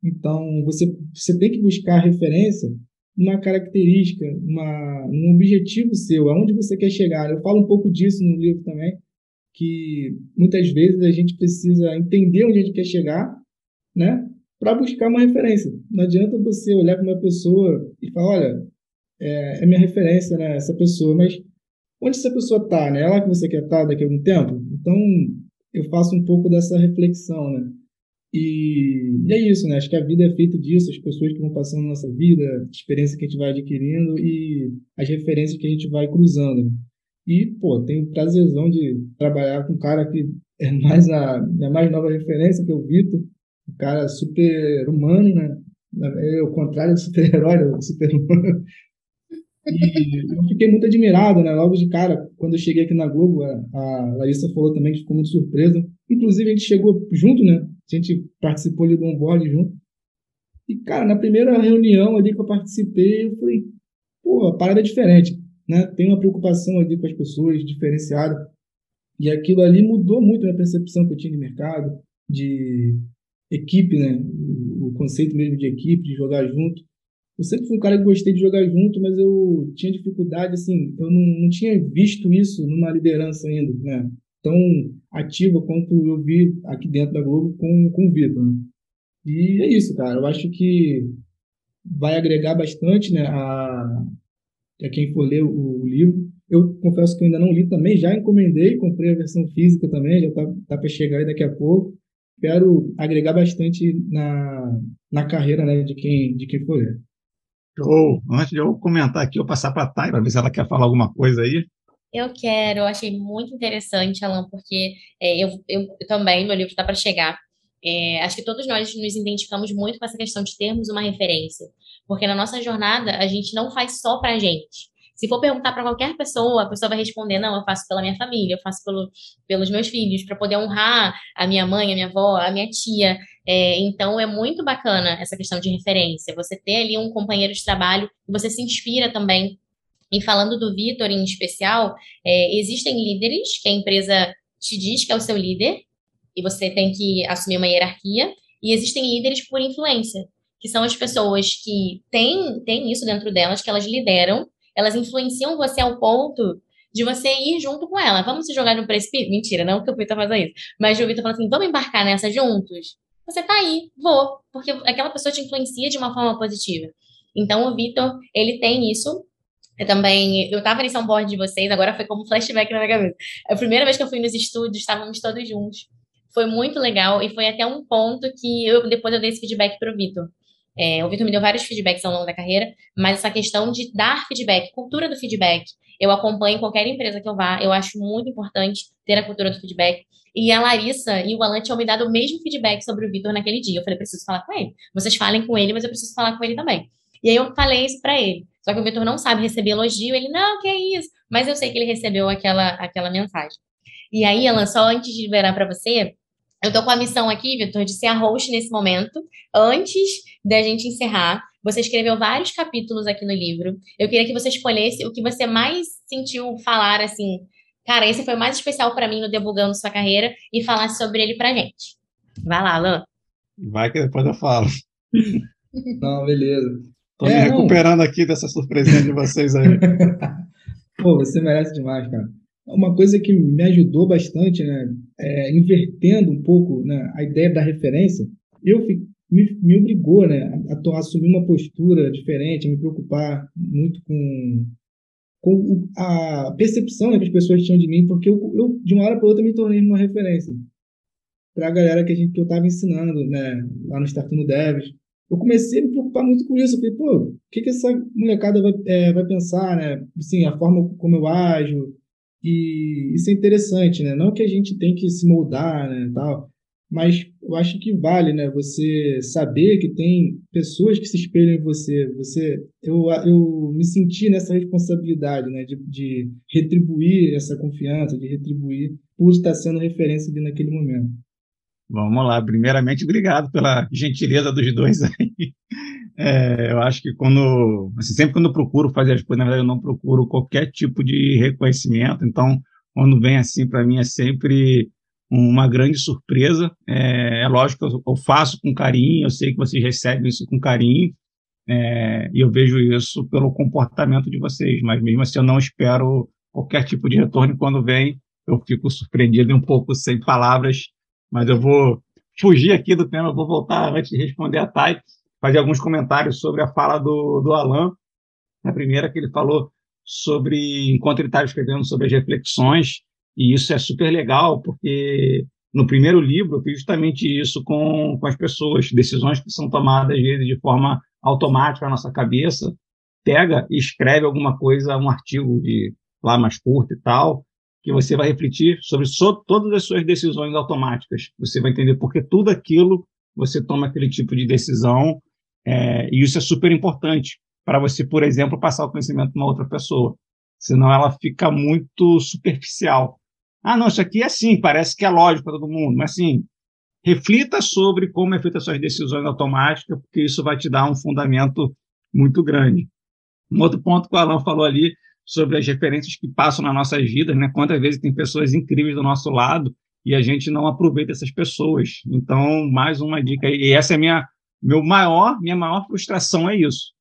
Então, você, você tem que buscar referência uma característica, uma, um objetivo seu, aonde você quer chegar. Eu falo um pouco disso no livro também, que muitas vezes a gente precisa entender onde a gente quer chegar, né? Para buscar uma referência. Não adianta você olhar para uma pessoa e falar, olha, é, é, minha referência, né? Essa pessoa, mas onde essa pessoa está, né? É lá que você quer estar tá daqui a algum tempo? Então, eu faço um pouco dessa reflexão, né? E, e, é isso, né? Acho que a vida é feita disso, as pessoas que vão passando na nossa vida, a experiência que a gente vai adquirindo e as referências que a gente vai cruzando. Né? E, pô, tenho prazerzão de trabalhar com um cara que é mais a minha mais nova referência, que é o Vitor, um cara super humano, né? É o contrário do super-herói, é o super-humano. E eu fiquei muito admirado, né? Logo de cara, quando eu cheguei aqui na Globo, a, Larissa falou também que ficou muito surpresa. Inclusive, a gente chegou junto, né? A gente participou ali do onboard junto. E, cara, na primeira reunião ali que eu participei, eu falei, pô, a parada é diferente né, tem uma preocupação ali com as pessoas diferenciada. E aquilo ali mudou muito a percepção que eu tinha de mercado, de equipe, né? O, conceito mesmo de equipe, de jogar junto. Eu sempre fui um cara que gostei de jogar junto, mas eu tinha dificuldade, assim, eu não, não tinha visto isso numa liderança ainda, né? Tão ativa quanto eu vi aqui dentro da Globo com, com o Vitor. Né? E é isso, cara. Eu acho que vai agregar bastante né, a, para quem for ler o, o, livro. Eu confesso que eu ainda não li também, já encomendei, comprei a versão física também, já está tá para chegar aí daqui a pouco. Quero agregar bastante na, na carreira né, de, quem, de quem for ler. Show! Antes de eu comentar aqui, eu passar para a Thay, para ver se ela quer falar alguma coisa aí. Eu quero, eu achei muito interessante, Alan, porque é, eu, eu, eu, também, meu livro está para chegar. É, acho que todos nós nos identificamos muito com essa questão de termos uma referência. Porque na nossa jornada, a gente não faz só pra gente. Se for perguntar para qualquer pessoa, a pessoa vai responder: não, eu faço pela minha família, eu faço pelo, pelos meus filhos, para poder honrar a minha mãe, a minha avó, a minha tia. É, então é muito bacana essa questão de referência. Você ter ali um companheiro de trabalho você se inspira também. E falando do Vitor em especial, é, existem líderes que a empresa te diz que é o seu líder, e você tem que assumir uma hierarquia, e existem líderes por influência, que são as pessoas que têm, têm isso dentro delas, que elas lideram, elas influenciam você ao ponto de você ir junto com ela. Vamos se jogar no precipício? Mentira, não que o Vitor faça isso. Mas o Vitor fala assim: vamos embarcar nessa juntos? Você tá aí, vou. Porque aquela pessoa te influencia de uma forma positiva. Então, o Vitor, ele tem isso. Eu também, eu tava nesse onboard de vocês, agora foi como flashback na minha cabeça. A primeira vez que eu fui nos estúdios, estávamos todos juntos. Foi muito legal e foi até um ponto que eu depois eu dei esse feedback para o Vitor. É, o Vitor me deu vários feedbacks ao longo da carreira, mas essa questão de dar feedback, cultura do feedback, eu acompanho qualquer empresa que eu vá, eu acho muito importante ter a cultura do feedback. E a Larissa e o Alan tinham me dado o mesmo feedback sobre o Vitor naquele dia. Eu falei, preciso falar com ele. Vocês falem com ele, mas eu preciso falar com ele também. E aí eu falei isso para ele. Só que o Vitor não sabe receber elogio. Ele, não, que é isso? Mas eu sei que ele recebeu aquela, aquela mensagem. E aí, Alan, só antes de liberar para você, eu tô com a missão aqui, Vitor, de ser a host nesse momento, antes da gente encerrar. Você escreveu vários capítulos aqui no livro. Eu queria que você escolhesse o que você mais sentiu falar, assim, cara, esse foi o mais especial para mim no Debugando Sua Carreira e falar sobre ele pra gente. Vai lá, Alan. Vai que depois eu falo. Não, beleza. Tô é, me recuperando não. aqui dessa surpresinha de vocês aí. Pô, você merece demais, cara. Uma coisa que me ajudou bastante, né, é, invertendo um pouco né, a ideia da referência, eu me, me obrigou né, a, a, assumir uma postura diferente, a me preocupar muito com, com a percepção né, que as pessoas tinham de mim, porque eu, eu de uma hora para outra me tornei uma referência para a galera que, a gente, que eu estava ensinando né, lá no Startup Devs. Eu comecei a me preocupar muito com isso. Eu falei, pô, o que, que essa molecada vai, é, vai pensar, né? Assim, a forma como eu ajo, e isso é interessante, né? Não que a gente tem que se moldar, né, tal, mas eu acho que vale, né? Você saber que tem pessoas que se espelham em você. Você, eu, eu me senti nessa responsabilidade, né? De, de retribuir essa confiança, de retribuir por estar sendo referência ali naquele momento. Vamos lá. Primeiramente, obrigado pela gentileza dos dois aí. É, eu acho que quando, assim, sempre quando eu procuro fazer as coisas, na verdade eu não procuro qualquer tipo de reconhecimento, então quando vem assim para mim é sempre uma grande surpresa. É, é lógico que eu, eu, faço com carinho, eu sei que vocês recebem isso com carinho, é, e eu vejo isso pelo comportamento de vocês, mas mesmo assim eu não espero qualquer tipo de retorno, quando vem eu fico surpreendido e um pouco sem palavras, mas eu vou fugir aqui do tema, eu vou voltar antes de responder a Thay fazer alguns comentários sobre a fala do, do Alan. A primeira que ele falou sobre, enquanto ele estava escrevendo sobre as reflexões, e isso é super legal, porque no primeiro livro eu fiz justamente isso com, com as pessoas, decisões que são tomadas às vezes de forma automática na nossa cabeça, pega e escreve alguma coisa, um artigo de lá mais curto e tal, que você vai refletir sobre so, todas as suas decisões automáticas. Você vai entender porque tudo aquilo você toma aquele tipo de decisão é, e isso é super importante para você, por exemplo, passar o conhecimento para uma outra pessoa. Senão ela fica muito superficial. Ah, não, isso aqui é assim, parece que é lógico para todo mundo, mas assim, reflita sobre como é feita as suas decisões automáticas, porque isso vai te dar um fundamento muito grande. Um outro ponto que o Alan falou ali sobre as referências que passam nas nossas vidas, né? Quantas vezes tem pessoas incríveis do nosso lado e a gente não aproveita essas pessoas. Então, mais uma dica. E essa é a minha meu maior, minha maior frustração é isso.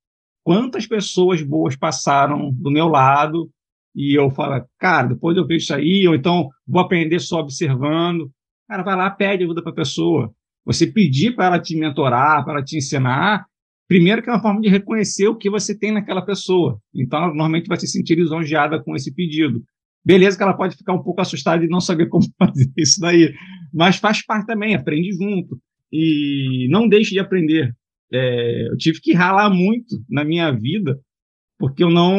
Quantas pessoas boas passaram do meu lado e eu falo, cara, depois eu vejo isso aí, ou então vou aprender só observando. Cara, vai lá, pede ajuda para a pessoa. Você pedir para ela te mentorar, para ela te ensinar, primeiro que é uma forma de reconhecer o que você tem naquela pessoa. Então, ela normalmente vai se sentir lisonjeada com esse pedido. Beleza que ela pode ficar um pouco assustada e não saber como fazer isso daí, mas faz parte também, aprende junto e não deixe de aprender. É, eu tive que ralar muito na minha vida, porque eu não,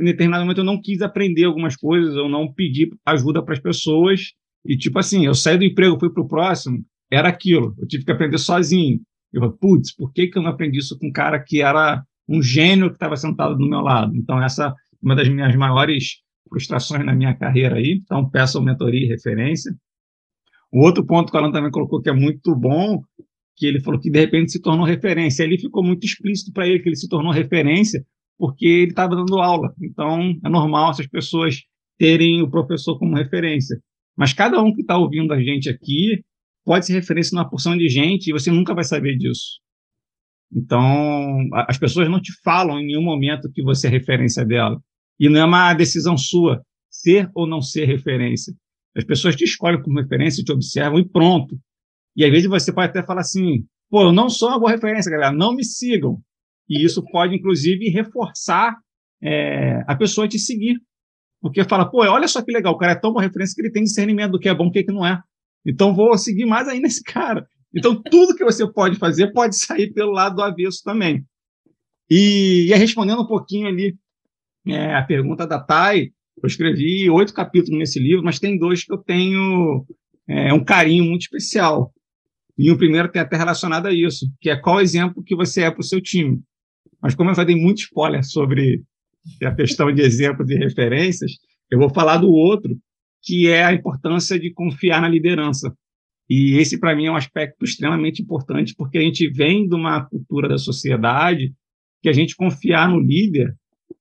em determinado momento, eu não quis aprender algumas coisas, eu não pedi ajuda para as pessoas, e tipo assim, eu saí do emprego, fui para o próximo, era aquilo, eu tive que aprender sozinho. Eu falei, putz, por que, que eu não aprendi isso com um cara que era um gênio que estava sentado do meu lado? Então, essa uma das minhas maiores frustrações na minha carreira aí, então peço mentoria e referência. O outro ponto que o Alan também colocou que é muito bom, que ele falou que de repente se tornou referência. Ele ficou muito explícito para ele que ele se tornou referência porque ele estava dando aula. Então é normal essas pessoas terem o professor como referência. Mas cada um que está ouvindo a gente aqui pode ser referência numa porção de gente e você nunca vai saber disso. Então, as pessoas não te falam em nenhum momento que você é referência dela. E não é uma decisão sua ser ou não ser referência. As pessoas te escolhem como referência, te observam e pronto. E às vezes você pode até falar assim: pô, eu não sou uma boa referência, galera, não me sigam. E isso pode, inclusive, reforçar é, a pessoa te seguir. Porque fala, pô, olha só que legal, o cara é tão boa referência que ele tem discernimento do que é bom e o que, é que não é. Então vou seguir mais ainda esse cara. Então tudo que você pode fazer pode sair pelo lado do avesso também. E, e respondendo um pouquinho ali é, a pergunta da Thay, eu escrevi oito capítulos nesse livro, mas tem dois que eu tenho é, um carinho muito especial. E o primeiro tem até relacionado a isso, que é qual exemplo que você é para o seu time. Mas como eu já dei muito spoiler sobre a questão de exemplos e referências, eu vou falar do outro, que é a importância de confiar na liderança. E esse, para mim, é um aspecto extremamente importante, porque a gente vem de uma cultura da sociedade que a gente confiar no líder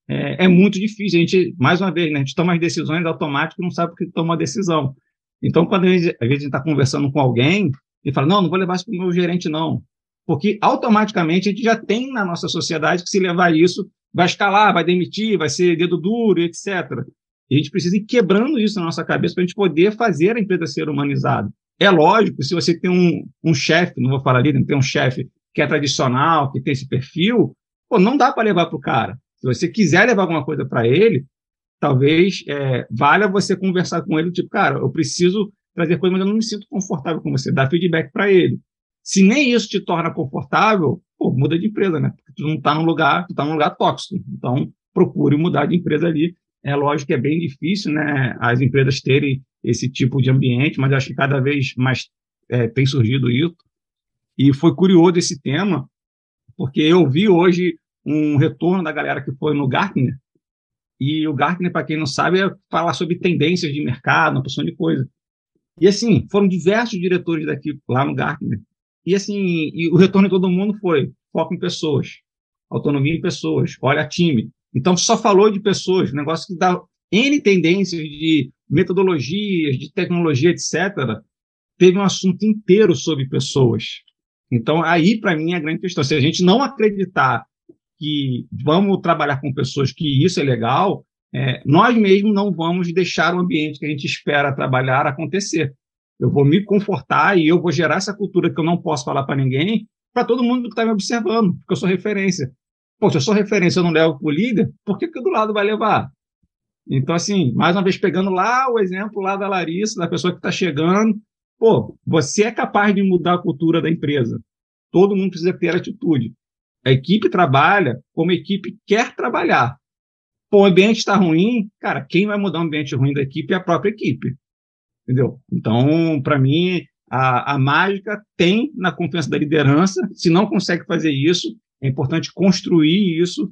é, é muito difícil. A gente, mais uma vez, né, a gente toma as decisões automáticas e não sabe porque toma a decisão. Então, quando a gente está conversando com alguém e fala, não, não vou levar isso para o meu gerente, não. Porque automaticamente a gente já tem na nossa sociedade que se levar isso, vai escalar, vai demitir, vai ser dedo duro, etc. E a gente precisa ir quebrando isso na nossa cabeça para a gente poder fazer a empresa ser humanizada. É lógico, se você tem um, um chefe, não vou falar ali, tem um chefe que é tradicional, que tem esse perfil, pô, não dá para levar para o cara. Se você quiser levar alguma coisa para ele, talvez é, valha você conversar com ele, tipo, cara, eu preciso trazer coisa, mas eu não me sinto confortável com você, dá feedback para ele. Se nem isso te torna confortável, pô, muda de empresa, né? Porque tu não está num lugar, tu está num lugar tóxico. Então, procure mudar de empresa ali. É lógico que é bem difícil, né? As empresas terem esse tipo de ambiente, mas acho que cada vez mais é, tem surgido isso. E foi curioso esse tema, porque eu vi hoje um retorno da galera que foi no Gartner, e o Gartner, para quem não sabe, é falar sobre tendências de mercado, uma porção de coisa. E assim, foram diversos diretores daqui lá no Gartner. E assim, e o retorno de todo mundo foi foco em pessoas, autonomia em pessoas, olha time. Então só falou de pessoas, negócio que dá N tendências de metodologias, de tecnologia, etc. Teve um assunto inteiro sobre pessoas. Então aí para mim é a grande questão. Se a gente não acreditar que vamos trabalhar com pessoas que isso é legal, é, nós mesmos não vamos deixar o ambiente que a gente espera trabalhar acontecer. Eu vou me confortar e eu vou gerar essa cultura que eu não posso falar para ninguém, para todo mundo que está me observando, porque eu sou referência. Pô, se eu sou referência eu não levo para o líder, por que, que do lado vai levar? Então, assim, mais uma vez, pegando lá o exemplo lá da Larissa, da pessoa que está chegando, pô, você é capaz de mudar a cultura da empresa. Todo mundo precisa ter atitude. A equipe trabalha como a equipe quer trabalhar. Pô, o ambiente está ruim, cara, quem vai mudar o ambiente ruim da equipe é a própria equipe. Entendeu? Então, para mim, a, a mágica tem na confiança da liderança. Se não consegue fazer isso, é importante construir isso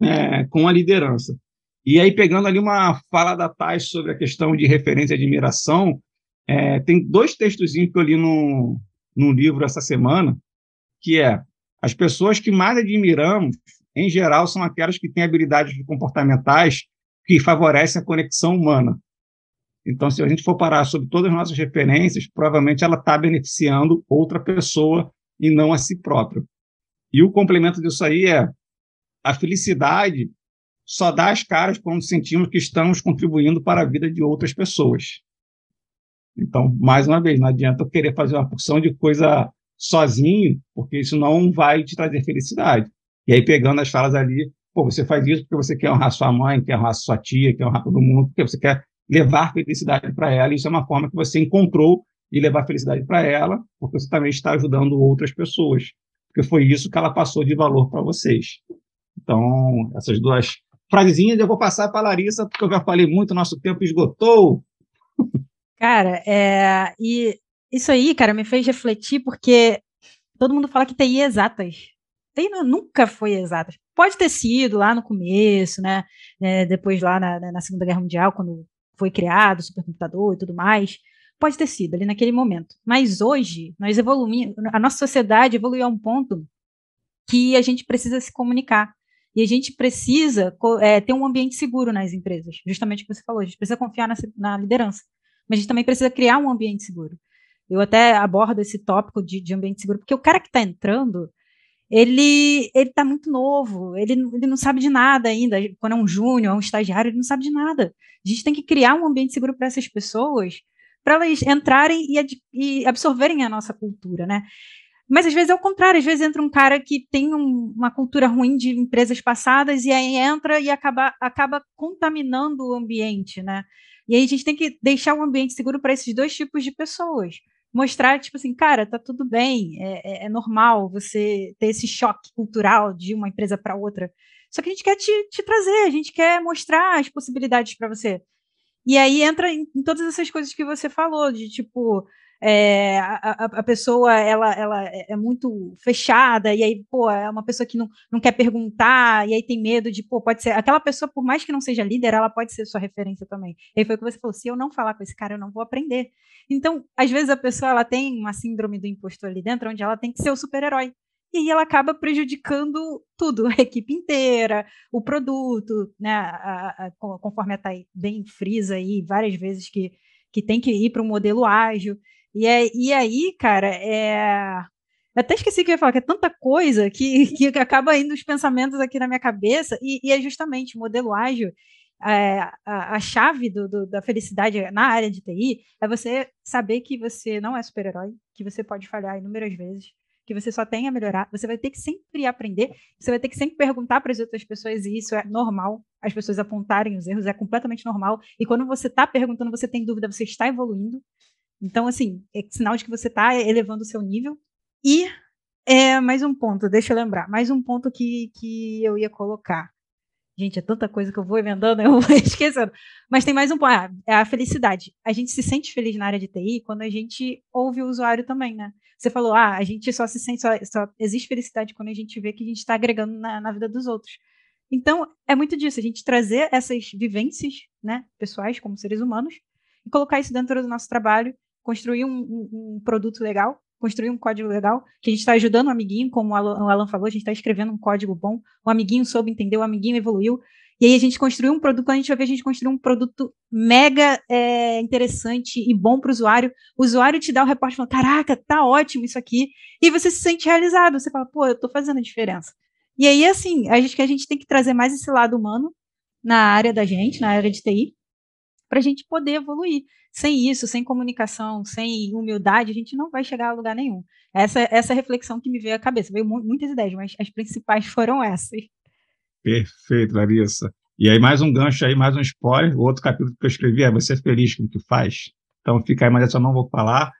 é, com a liderança. E aí, pegando ali uma fala da Thais sobre a questão de referência e admiração, é, tem dois textos que eu li no, no livro essa semana, que é as pessoas que mais admiramos, em geral, são aquelas que têm habilidades comportamentais que favorecem a conexão humana. Então, se a gente for parar sobre todas as nossas referências, provavelmente ela está beneficiando outra pessoa e não a si própria. E o complemento disso aí é a felicidade só dá as caras quando sentimos que estamos contribuindo para a vida de outras pessoas. Então, mais uma vez, não adianta eu querer fazer uma porção de coisa sozinho, porque isso não vai te trazer felicidade. E aí, pegando as falas ali, pô, você faz isso porque você quer honrar sua mãe, quer honrar sua tia, quer honrar todo mundo, porque você quer levar felicidade para ela. E isso é uma forma que você encontrou de levar felicidade para ela, porque você também está ajudando outras pessoas. Porque foi isso que ela passou de valor para vocês. Então, essas duas frasezinhas eu vou passar para a Larissa, porque eu já falei muito, nosso tempo esgotou. Cara, é, e isso aí, cara, me fez refletir porque todo mundo fala que TI é exatas. TI nunca foi exatas. Pode ter sido lá no começo, né? É, depois lá na, na Segunda Guerra Mundial, quando foi criado o supercomputador e tudo mais. Pode ter sido ali naquele momento. Mas hoje, nós evoluímos, a nossa sociedade evoluiu a um ponto que a gente precisa se comunicar. E a gente precisa é, ter um ambiente seguro nas empresas, justamente o que você falou, a gente precisa confiar na, na, liderança, mas a gente também precisa criar um ambiente seguro. Eu até abordo esse tópico de, de ambiente seguro, porque o cara que está entrando, ele ele está muito novo, ele, ele não sabe de nada ainda. Quando é um júnior, é um estagiário, ele não sabe de nada. A gente tem que criar um ambiente seguro para essas pessoas, para elas entrarem e, e, absorverem a nossa cultura, né? Mas às vezes é o contrário, às vezes entra um cara que tem um, uma cultura ruim de empresas passadas e aí entra e acaba, acaba contaminando o ambiente, né? E aí a gente tem que deixar o ambiente seguro para esses dois tipos de pessoas. Mostrar, tipo assim, cara, tá tudo bem, é, é, é normal você ter esse choque cultural de uma empresa para outra. Só que a gente quer te, te trazer, a gente quer mostrar as possibilidades para você. E aí entra em, em, todas essas coisas que você falou, de tipo, é, a, a, pessoa ela, ela é, é muito fechada, e aí, pô, é uma pessoa que não, não quer perguntar, e aí tem medo de, pô, pode ser. Aquela pessoa, por mais que não seja líder, ela pode ser sua referência também. E aí foi o que você falou: se eu não falar com esse cara, eu não vou aprender. Então, às vezes a pessoa ela tem uma síndrome do impostor ali dentro, onde ela tem que ser o super-herói. E aí ela acaba prejudicando tudo, a equipe inteira, o produto, né? A, a, conforme a Thay bem frisa aí várias vezes que, que tem que ir para um modelo ágil. E, é, e aí, cara, é. Eu até esqueci que eu ia falar, que é tanta coisa que, que acaba indo os pensamentos aqui na minha cabeça, e, e é justamente o modelo ágil. É, a, a, chave do, do, da felicidade na área de TI é você saber que você não é super-herói, que você pode falhar inúmeras vezes, que você só tem a melhorar, você vai ter que sempre aprender, você vai ter que sempre perguntar para as outras pessoas, e isso é normal, as pessoas apontarem os erros, é completamente normal, e quando você está perguntando, você tem dúvida, você está evoluindo, então, assim, é sinal de que você está elevando o seu nível. E é, mais um ponto, deixa eu lembrar, mais um ponto que, que eu ia colocar. Gente, é tanta coisa que eu vou emendando, eu vou esquecendo. Mas tem mais um ponto, ah, é a felicidade. A gente se sente feliz na área de TI quando a gente ouve o usuário também, né? Você falou, ah, a gente só se sente, só, só existe felicidade quando a gente vê que a gente está agregando na, na vida dos outros. Então, é muito disso, a gente trazer essas vivências, né, pessoais, como seres humanos, e colocar isso dentro do nosso trabalho construir um, um, produto legal, construir um código legal, que a gente está ajudando o amiguinho, como o Alan, falou, a gente está escrevendo um código bom, o amiguinho soube entender, o amiguinho evoluiu, e aí a gente construiu um produto, quando a gente vai ver, a gente construiu um produto mega é, interessante e bom para o usuário. O usuário te dá o reporte falando, caraca, tá ótimo isso aqui. E você se sente realizado, você fala, pô, eu estou fazendo a diferença. E aí, assim, a gente que a gente tem que trazer mais esse lado humano na área da gente, na área de TI, para a gente poder evoluir. Sem isso, sem comunicação, sem humildade, a gente não vai chegar a lugar nenhum. Essa, essa reflexão que me veio à cabeça. Veio muitas ideias, mas as principais foram essas. Perfeito, Larissa. E aí, mais um gancho aí, mais um spoiler. O outro capítulo que eu escrevi é Você é Feliz com o que faz. Então fica aí, mas essa eu não vou falar.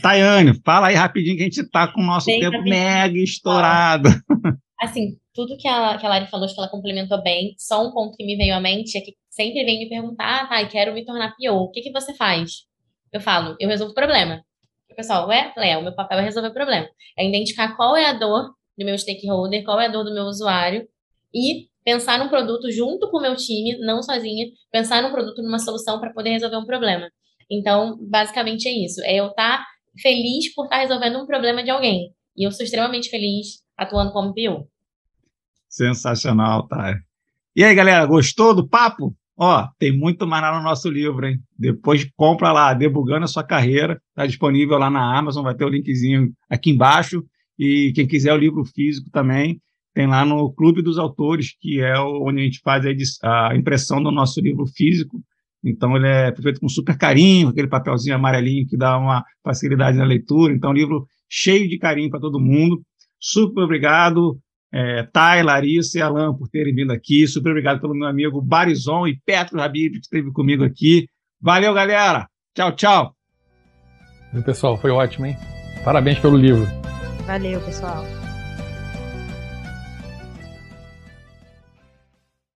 Tayane, fala aí rapidinho que a gente está com o nosso Bem, tempo mega estourado. Assim, tudo que a, que a Lari falou, acho que ela complementou bem. Só um ponto que me veio à mente é que sempre vem me perguntar, ah, tá, quero me tornar PO, o que, que você faz? Eu falo, eu resolvo o problema. O pessoal, ué, Léo, meu papel é resolver o problema. É identificar qual é a dor do meu stakeholder, qual é a dor do meu usuário e pensar num produto junto com o meu time, não sozinha, pensar num produto, numa solução para poder resolver um problema. Então, basicamente é isso. É eu estar tá feliz por estar tá resolvendo um problema de alguém. E eu sou extremamente feliz atuando como PO. Sensacional, tá? E aí, galera, gostou do papo? Ó, tem muito mais lá no nosso livro, hein? Depois compra lá, Debugando a Sua Carreira. Está disponível lá na Amazon, vai ter o linkzinho aqui embaixo. E quem quiser o livro físico também, tem lá no Clube dos Autores, que é onde a gente faz a impressão do nosso livro físico. Então, ele é feito com super carinho, aquele papelzinho amarelinho que dá uma facilidade na leitura. Então, livro cheio de carinho para todo mundo. Super obrigado, é, Thay, Larissa e Alan, por terem vindo aqui. Super obrigado pelo meu amigo Barizon e Petro Habib, que esteve comigo aqui. Valeu, galera. Tchau, tchau. E pessoal, foi ótimo, hein? Parabéns pelo livro. Valeu, pessoal.